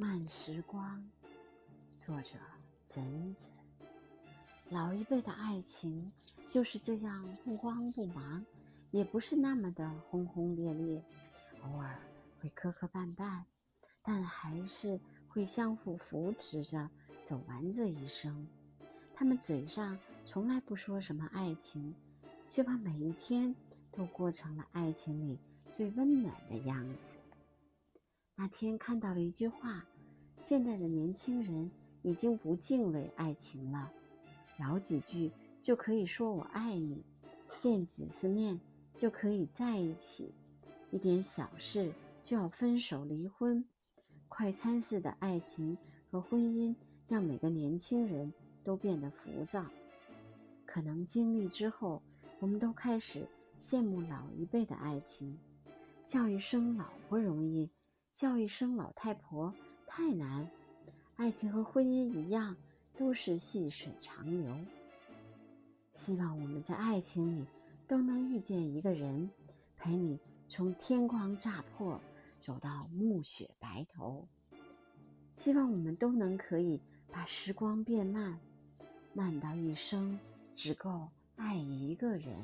慢时光，作者整整。老一辈的爱情就是这样不慌不忙，也不是那么的轰轰烈烈，偶尔会磕磕绊绊，但还是会相互扶持着走完这一生。他们嘴上从来不说什么爱情，却把每一天都过成了爱情里最温暖的样子。那天看到了一句话：现在的年轻人已经不敬畏爱情了，聊几句就可以说我爱你，见几次面就可以在一起，一点小事就要分手离婚，快餐式的爱情和婚姻让每个年轻人都变得浮躁。可能经历之后，我们都开始羡慕老一辈的爱情，叫一声老不容易。叫一声老太婆太难，爱情和婚姻一样，都是细水长流。希望我们在爱情里都能遇见一个人，陪你从天光乍破走到暮雪白头。希望我们都能可以把时光变慢，慢到一生只够爱一个人。